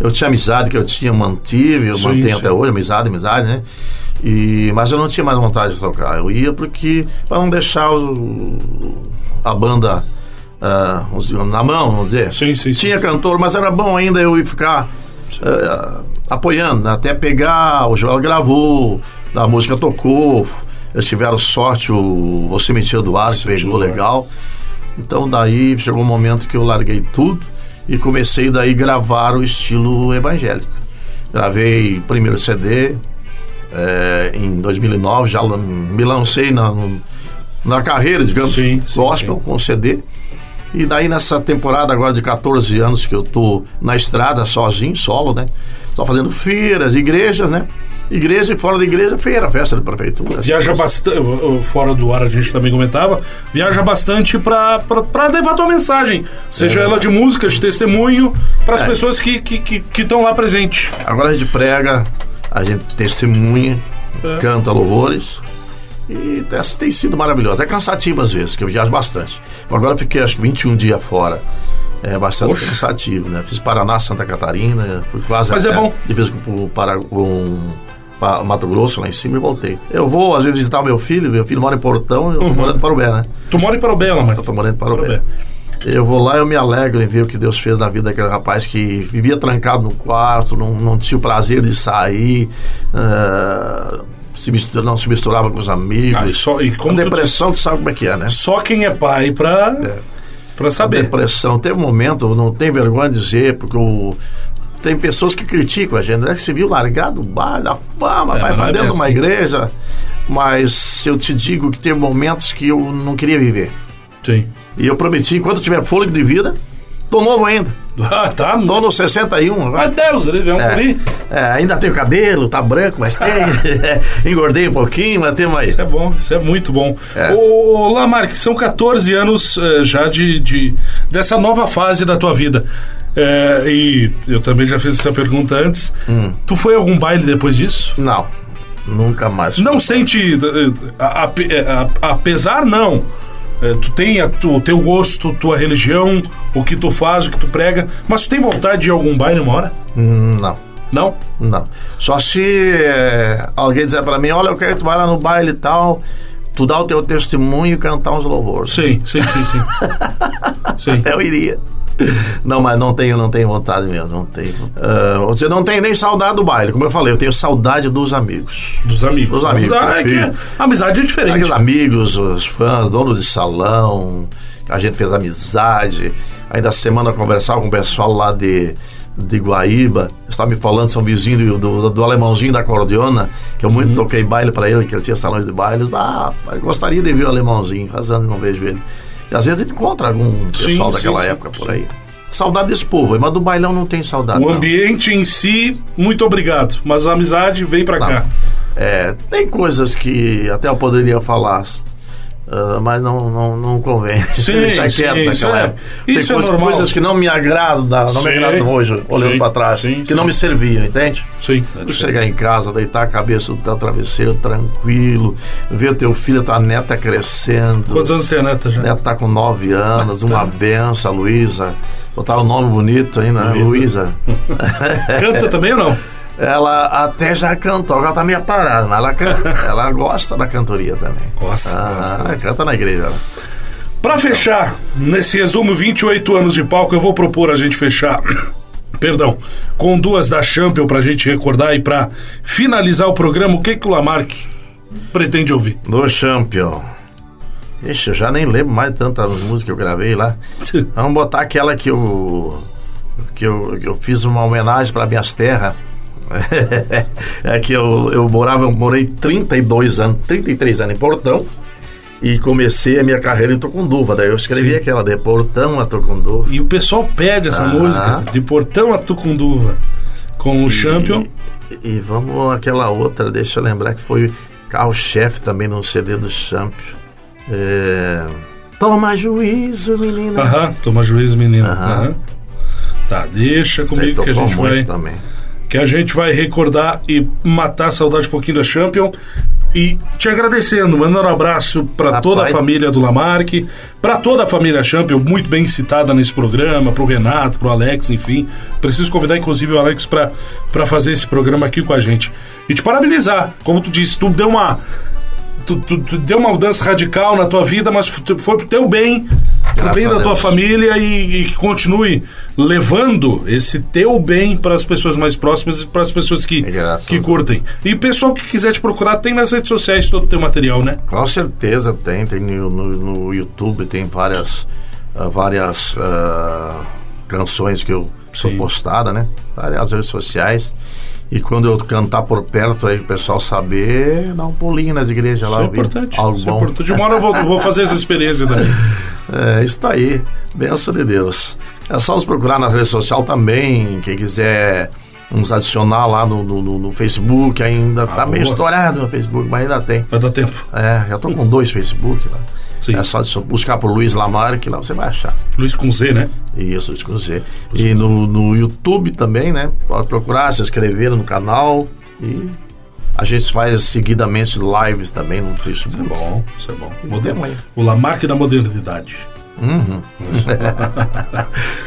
Eu tinha amizade que eu tinha mantive, eu sim, mantenho sim. até hoje, amizade, amizade, né? E, mas eu não tinha mais vontade de tocar. Eu ia porque, para não deixar o, a banda uh, na mão, vamos dizer. Sim, sim, Tinha cantor, mas era bom ainda eu ir ficar uh, apoiando, né? até pegar. O Joel gravou, a música tocou. Eles tiveram sorte, o Você Me Tira do Ar, que pegou legal. Então daí chegou um momento que eu larguei tudo e comecei daí gravar o estilo evangélico. Gravei primeiro CD é, em 2009, já me lancei na, na carreira, digamos, sim, sim, gospel sim. com CD. E daí nessa temporada agora de 14 anos que eu tô na estrada sozinho, solo, né? Só fazendo feiras, igrejas, né? Igreja e fora da igreja, feira, festa da prefeitura. Viaja bastante, fora do ar a gente também comentava, viaja bastante para levar tua mensagem, seja é. ela de música, de testemunho, para as é. pessoas que estão que, que, que lá presentes. Agora a gente prega, a gente testemunha, é. canta louvores, e tem sido maravilhoso. É cansativo às vezes, que eu viajo bastante. Agora eu fiquei acho que 21 dias fora. É bastante Oxe. cansativo, né? Fiz Paraná, Santa Catarina, fui quase Mas é bom. de vez com para um, Mato Grosso lá em cima e voltei. Eu vou às vezes visitar meu filho, meu filho mora em Portão eu tô uhum. morando em Parubé, né? Tu mora em Parubé, mãe? Eu tô morando em Parubé. Parubé. Eu vou lá, eu me alegro em ver o que Deus fez na vida daquele rapaz que vivia trancado no quarto, não, não tinha o prazer de sair. Uh, se mistura, não se misturava com os amigos. Ah, e só, e como a depressão, tu, tu, sabe como é que é, né? Só quem é pai pra, é. Pra saber. A depressão. Tem um momento, não tem vergonha de dizer, porque o, tem pessoas que criticam a gente, né? Você viu largado o bar, da fama, é, vai pra dentro de uma assim. igreja. Mas eu te digo que tem momentos que eu não queria viver. Sim. E eu prometi, enquanto tiver fôlego de vida, tô novo ainda. *laughs* Ah, tá. Tô no 61. Meu Deus, ele veio um é, é, ainda tenho cabelo, tá branco, mas tem. *laughs* *laughs* Engordei um pouquinho, mas tem mais. Isso é bom, isso é muito bom. É. Ô, ô Lamarck, são 14 anos uh, já de, de, dessa nova fase da tua vida. É, e eu também já fiz essa pergunta antes. Hum. Tu foi a algum baile depois disso? Não. Nunca mais. Não sente. A, apesar, não é, tu tem a, tu, o teu gosto, tua religião, o que tu faz, o que tu prega, mas tu tem vontade de ir a algum baile uma hora? Hum, não. Não? Não. Só se é, alguém dizer para mim, olha, eu quero que tu vá lá no baile e tal, tu dá o teu testemunho e cantar uns louvores. Sim, sim, sim, sim. *laughs* sim. Eu iria. *laughs* Não, mas não tenho, não tenho vontade mesmo, não tenho. Uh, você não tem nem saudade do baile, como eu falei, eu tenho saudade dos amigos. Dos amigos. Dos amigos. Ah, é que a amizade é diferente. Os amigos, os fãs, donos de salão, a gente fez amizade. Ainda semana eu conversava com o pessoal lá de, de Guaíba, estava me falando, são vizinho do, do, do, alemãozinho da cordiona, que eu muito uhum. toquei baile para ele, que ele tinha salões de baile. Ah, gostaria de ver o alemãozinho, faz anos não vejo ele. E às vezes a gente encontra algum pessoal sim, daquela sim, época sim, por aí. Saudade desse povo, mas do bailão não tem saudade. O não. ambiente em si, muito obrigado. Mas a amizade vem para cá. É, tem coisas que até eu poderia falar Uh, mas não, não, não convém. *laughs* Sim, Deixar sim, quieto isso naquela é- época. isso Tem é coisas, normal. coisas que não me agradam, da- não Sim, me agradam hoje, olhando sim, para trás, sim, que sim. não me serviam, entende? Sim. Tu chegar em casa, deitar a cabeça no teu travesseiro tranquilo, ver teu filho, tua neta crescendo. Quantos anos tem a neta já? Neta tá com nove anos, uma benção, Luísa. Botar um nome bonito aí, né? Luísa. *laughs* Canta também ou não? Ela até já cantou, agora tá meio parada, mas ela, canta, *laughs* ela gosta da cantoria também. Gosta, Ah, gosta, gosta. canta na igreja. ela. Pra fechar, nesse resumo 28 anos de palco, eu vou propor a gente fechar. *coughs* Perdão, com duas da Champion pra gente recordar e pra finalizar o programa, o que, que o Lamarck pretende ouvir? No Champion. Ixi, eu já nem lembro mais tantas músicas que eu gravei lá. *laughs* Vamos botar aquela que eu. que eu, que eu fiz uma homenagem para minhas terras. *laughs* é que eu, eu morava, eu morei 32 anos, 33 anos em Portão. E comecei a minha carreira em Tucunduva. Daí eu escrevi Sim. aquela de Portão a Tucunduva. E o pessoal pede essa Ah. música, de Portão a Tucunduva, com o Champion. E, e vamos aquela outra, deixa eu lembrar que foi carro-chefe também no CD do Champion. É... Toma juízo, menina. Aham, toma juízo, menino. Aham. Aham. Tá, deixa comigo que a gente vai. também. Que a gente vai recordar e matar a saudade um pouquinho da Champion. E te agradecendo, mandando um abraço para toda a família do Lamarck, para toda a família Champion, muito bem citada nesse programa, pro Renato, pro Alex, enfim. Preciso convidar, inclusive, o Alex para fazer esse programa aqui com a gente. E te parabenizar, como tu disse, tu deu uma. Tu, tu- tu deu uma mudança radical na tua vida, mas foi pro teu bem, pro Graças bem a da tua família e, e que continue levando esse teu bem para as pessoas mais próximas e para as pessoas que, Graças que curtem. E o pessoal que quiser te procurar, tem nas redes sociais todo o teu material, né? Com certeza tem, tem no, no- YouTube, tem várias, ah, várias ah, canções que eu sou postada, né? Várias redes sociais. E quando eu cantar por perto aí, o pessoal saber, dá um pulinho nas igrejas lá. Isso é ouvir importante. Algo Isso é bom. importante. De uma hora eu vou, vou fazer essa experiência também. *laughs* É, isso aí. Benção de Deus. É só nos procurar na rede social também. Quem quiser nos adicionar lá no, no, no- Facebook, ainda tá meio boa. estourado no Facebook, mas ainda tem. Vai dar tempo. É, já tô com dois Facebook lá. Sim. É só buscar por Luiz Lamarck, lá você vai achar. Luiz com Z, né? Isso, isso com Z. E no, no YouTube também, né? Pode procurar, se inscrever no canal. E a gente faz seguidamente lives também no Facebook. Isso é bom, isso é bom. Aí. O Lamarck da modernidade. *laughs*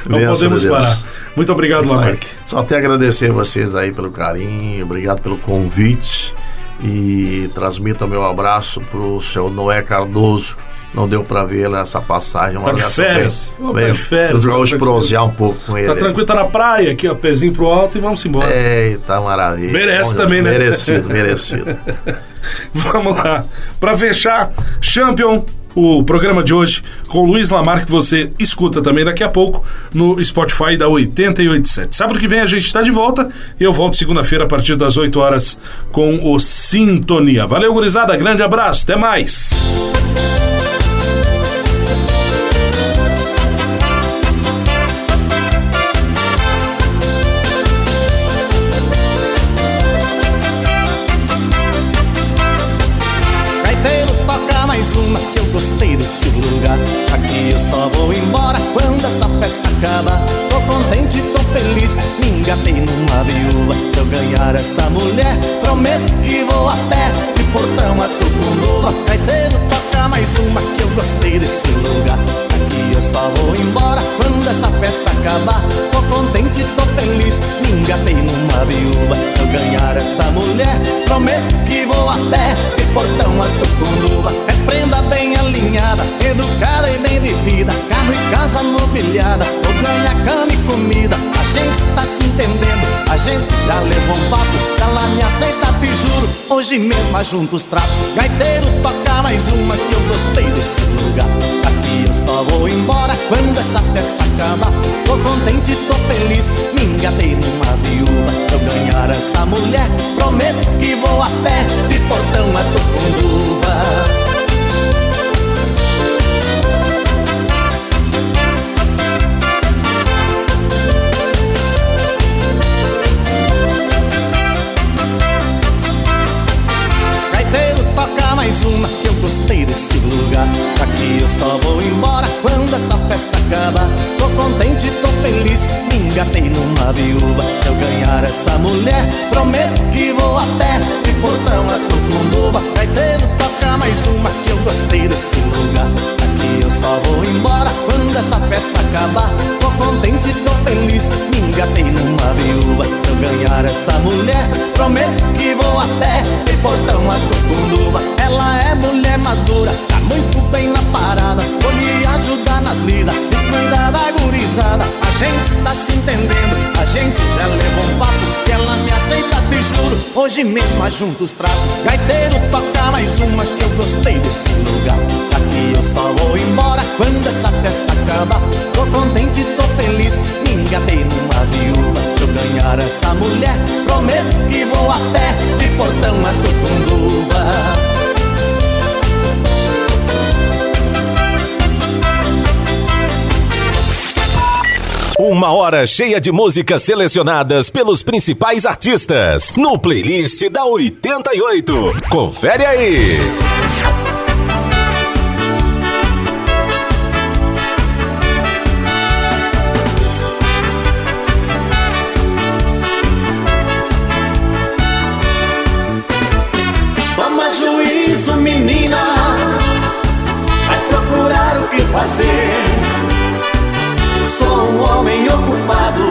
Não Benção podemos Deus. parar. Muito obrigado, Está aí. Lamarck. Só até agradecer vocês aí pelo carinho, obrigado pelo convite e transmito o meu abraço pro seu Noé Cardoso. Não deu pra ver nessa passagem. Um Tá de férias. bem- Ô, tá de férias, tá hoje tranquilo. prosear um pouco com ele. Tá tranquilo, tá na praia aqui, ó, pezinho pro alto e vamos embora. Eita, maravilha. Merece Bom, também, né? Merecido, merecido. *laughs* Vamos lá. Pra fechar, Champion, o programa de hoje com o Luiz Lamar, que você escuta também daqui a pouco no Spotify da 887. Sábado que vem a gente está de volta e eu volto segunda-feira a partir das 8 horas com o Sintonia. Valeu, gurizada. Grande abraço. Até mais. Festa. Tô contente, tô feliz, me engatei numa viúva. Se eu ganhar essa mulher, prometo que vou a pé. De portão a Tucunduva. Gaiteiro, toca mais uma que eu gostei desse lugar. Aqui eu só vou embora quando essa festa acabar. Tô contente, tô feliz, me engatei numa viúva. Se eu ganhar essa mulher, prometo que vou a pé. De portão a Tucunduva. É prenda bem alinhada, educada e bem vivida. Carro e casa mobiliada, vou ganhar cama e comida. A gente tá se entendendo, a gente já levou um papo. Se ela me aceita, te juro, hoje mesmo ajunto os trapos. Gaiteiro, toca mais uma que eu gostei desse lugar. Aqui eu só vou embora quando essa festa acabar. Tô contente, tô feliz, me engatei numa viúva. Se eu ganhar essa mulher, prometo que vou a pé de portão a Tucunduva. Gaiteiro, gostei desse lugar. Aqui eu só vou embora quando essa festa acaba. Tô contente, tô feliz, me engatei numa viúva. Se eu ganhar essa mulher, prometo que vou a pé. De portão a Tucunduba, vai ter toca mais uma Que eu gostei desse lugar. Aqui eu só vou embora quando essa festa acabar. Tô contente, tô feliz, me engatei numa viúva. Se eu ganhar essa mulher, prometo que vou a pé. De portão a Tucunduva Ela é mulher madura, tá muito bem na parada. Vou lhe ajudar nas lidas gente tá se entendendo, a gente já levou um papo. Se ela me aceita, te juro, hoje mesmo a juntos trato Gaiteiro, toca mais uma que eu gostei desse lugar. Daqui eu só vou embora quando essa festa acabar. Tô contente, tô feliz, me engatei numa viúva. Se eu ganhar essa mulher, prometo que vou a pé De portão a Tucunduva Uma hora cheia de músicas selecionadas pelos principais artistas no playlist da 88. Confere aí. Ocupado,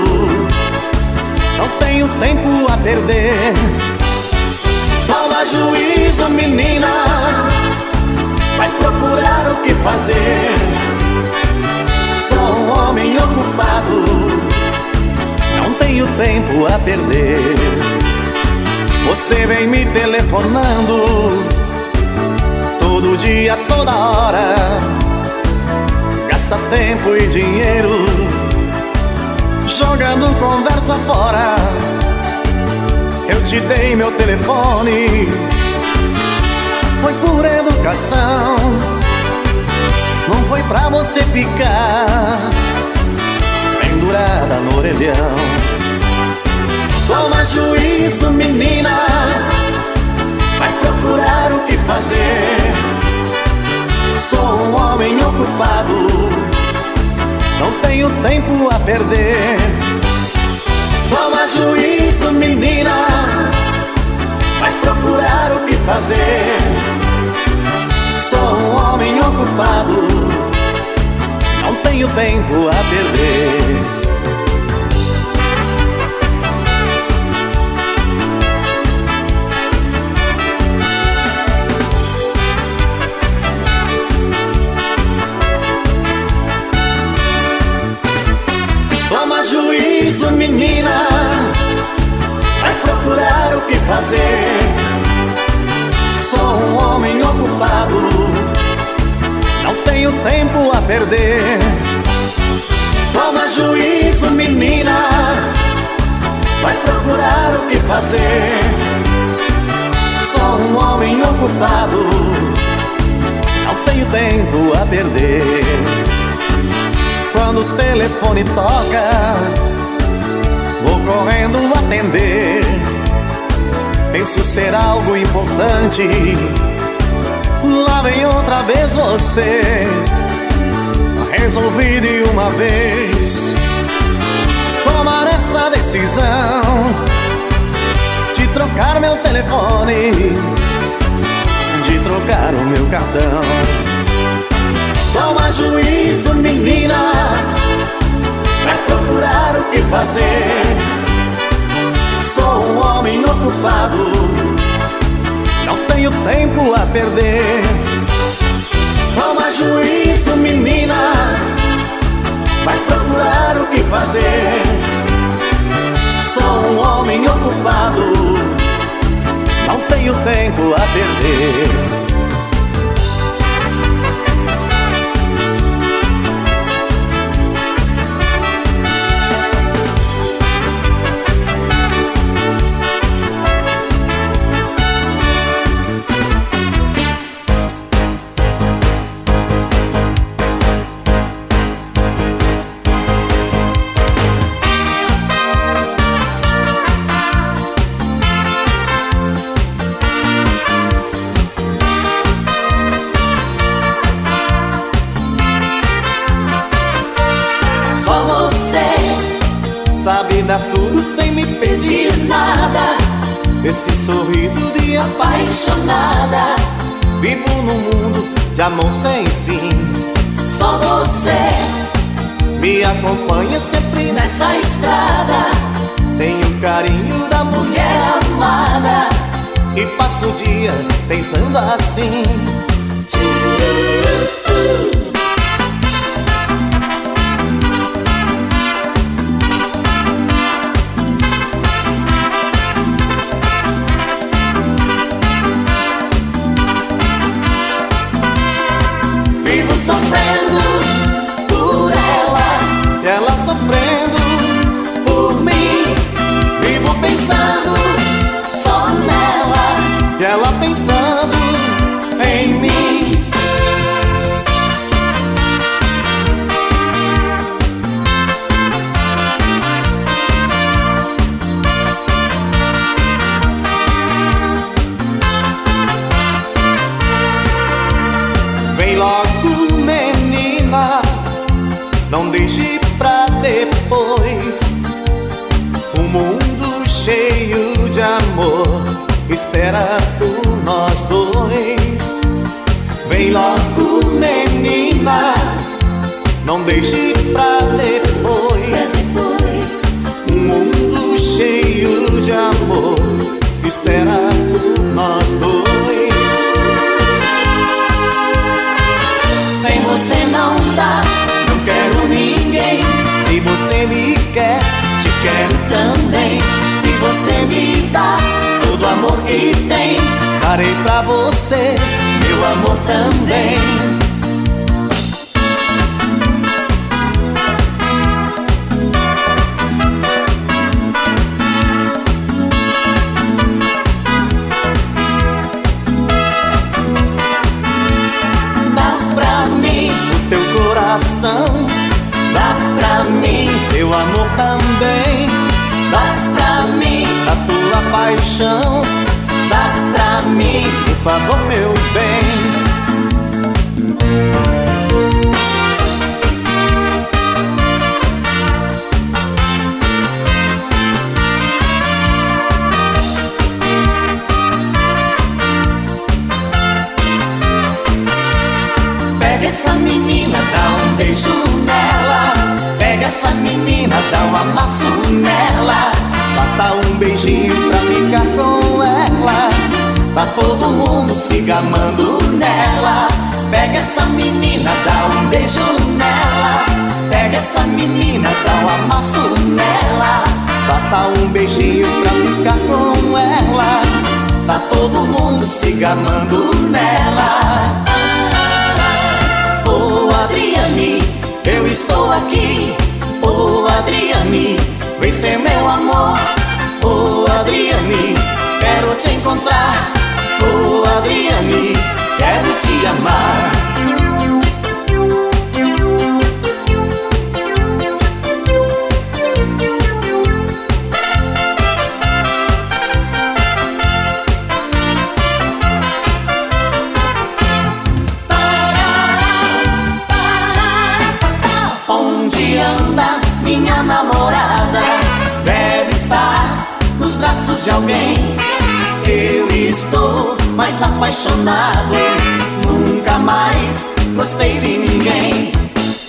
não tenho tempo a perder. Toma juízo, menina, vai procurar o que fazer. Sou um homem ocupado, não tenho tempo a perder. Você vem me telefonando todo dia, toda hora. Gasta tempo e dinheiro jogando conversa fora. Eu te dei meu telefone, foi por educação. Não foi pra você ficar pendurada no orelhão. Toma juízo, menina Vai procurar o que fazer Sou um homem ocupado Não tenho tempo a perder. Toma juízo, menina. Vai procurar o que fazer. Sou um homem ocupado. Não tenho tempo a perder homem ocupado. Não tenho tempo a perder. Toma juízo, menina. Vai procurar o que fazer. Sou um homem ocupado. Não tenho tempo a perder. Quando o telefone toca, vou correndo atender. Penso ser algo importante. Lá vem outra vez você. Resolvi de uma vez tomar essa decisão de trocar meu telefone, de trocar o meu cartão. Toma juízo, menina Vai procurar o que fazer Sou um homem ocupado tenho tempo a perder. Toma juízo, menina. Vai procurar o que fazer. Sou um homem ocupado. Não tenho tempo a perder de amor sem fim. Só você me acompanha sempre nessa estrada. Tenho o carinho da mulher amada. E passo o dia pensando assim. Espera por nós dois. Vem logo, menina, não deixe pra depois. Um mundo cheio de amor espera por nós dois. Sem você não dá, não quero ninguém. Se você me quer, te quero também. Se você me dá amor que tem, darei pra você, meu amor também. Paixão. Dá pra mim, por favor, meu bem. Todo mundo se gamando nela. Pega essa menina, dá um beijo nela. Pega essa menina, dá um amasso nela. Basta um beijinho pra ficar com ela. Tá todo mundo se gamando nela. Oh Adriane, eu estou aqui. Oh Adriane, vem ser meu amor. Oh Adriane, quero te encontrar. Oh Adriane, quero te amar. Apaixonado. Nunca mais gostei de ninguém.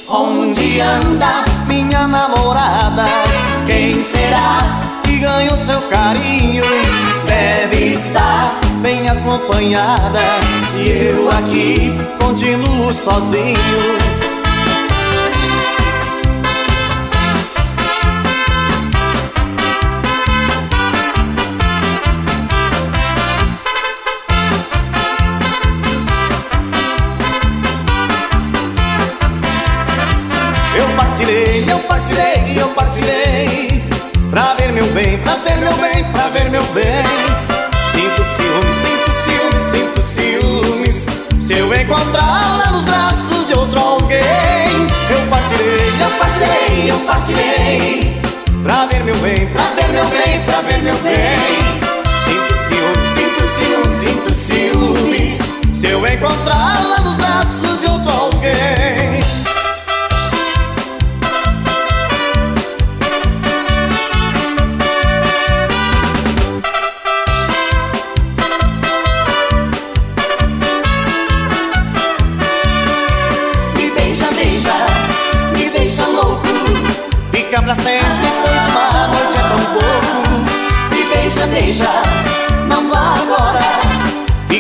Onde anda minha namorada? Quem será que ganhou seu carinho? Deve estar bem acompanhada. E eu aqui continuo sozinho. Eu partirei, eu partirei. Pra ver meu bem, pra ver meu bem, pra ver meu bem. Sinto ciúmes, sinto ciúmes, sinto ciúmes. Se eu encontrá-la nos braços de outro alguém Eu partirei, eu partirei, eu partirei. Pra ver meu bem, pra ver meu bem, pra ver meu bem. Sinto ciúmes, sinto ciúmes, sinto ciúmes. Se eu encontrá-la nos braços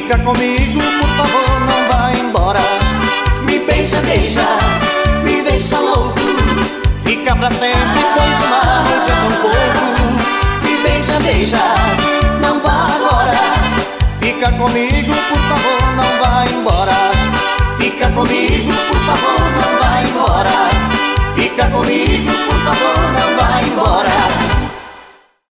fica comigo, por favor, não vá embora. Me beija, beija, me deixa louco. Fica pra sempre, pois uma noite é tão pouco. Me beija, beija, não vá agora. Fica comigo, por favor, não vá embora. Fica comigo, por favor, não vá embora. Fica comigo, por favor, não vá embora.